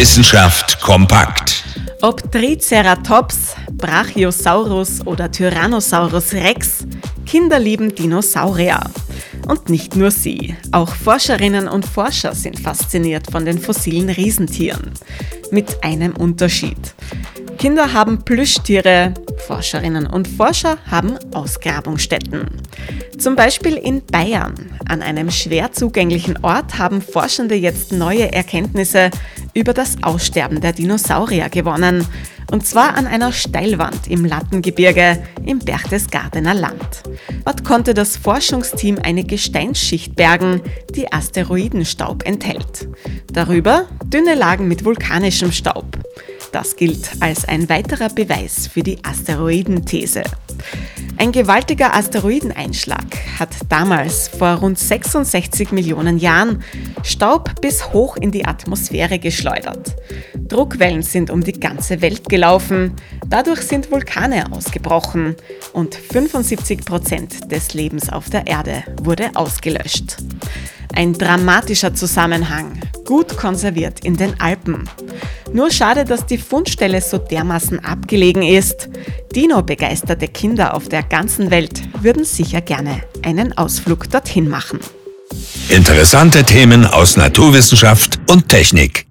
Wissenschaft kompakt. Ob Triceratops, Brachiosaurus oder Tyrannosaurus Rex, Kinder lieben Dinosaurier. Und nicht nur sie, auch Forscherinnen und Forscher sind fasziniert von den fossilen Riesentieren. Mit einem Unterschied. Kinder haben Plüschtiere, Forscherinnen und Forscher haben Ausgrabungsstätten. Zum Beispiel in Bayern. An einem schwer zugänglichen Ort haben Forschende jetzt neue Erkenntnisse über das Aussterben der Dinosaurier gewonnen. Und zwar an einer Steilwand im Lattengebirge im Berchtesgadener Land. Dort konnte das Forschungsteam eine Gesteinsschicht bergen, die Asteroidenstaub enthält. Darüber dünne Lagen mit vulkanischem Staub. Das gilt als ein weiterer Beweis für die Asteroidenthese. Ein gewaltiger Asteroideneinschlag hat damals vor rund 66 Millionen Jahren Staub bis hoch in die Atmosphäre geschleudert. Druckwellen sind um die ganze Welt gelaufen, dadurch sind Vulkane ausgebrochen und 75 Prozent des Lebens auf der Erde wurde ausgelöscht. Ein dramatischer Zusammenhang, gut konserviert in den Alpen. Nur schade, dass die Fundstelle so dermaßen abgelegen ist. Dino-begeisterte Kinder auf der ganzen Welt würden sicher gerne einen Ausflug dorthin machen. Interessante Themen aus Naturwissenschaft und Technik.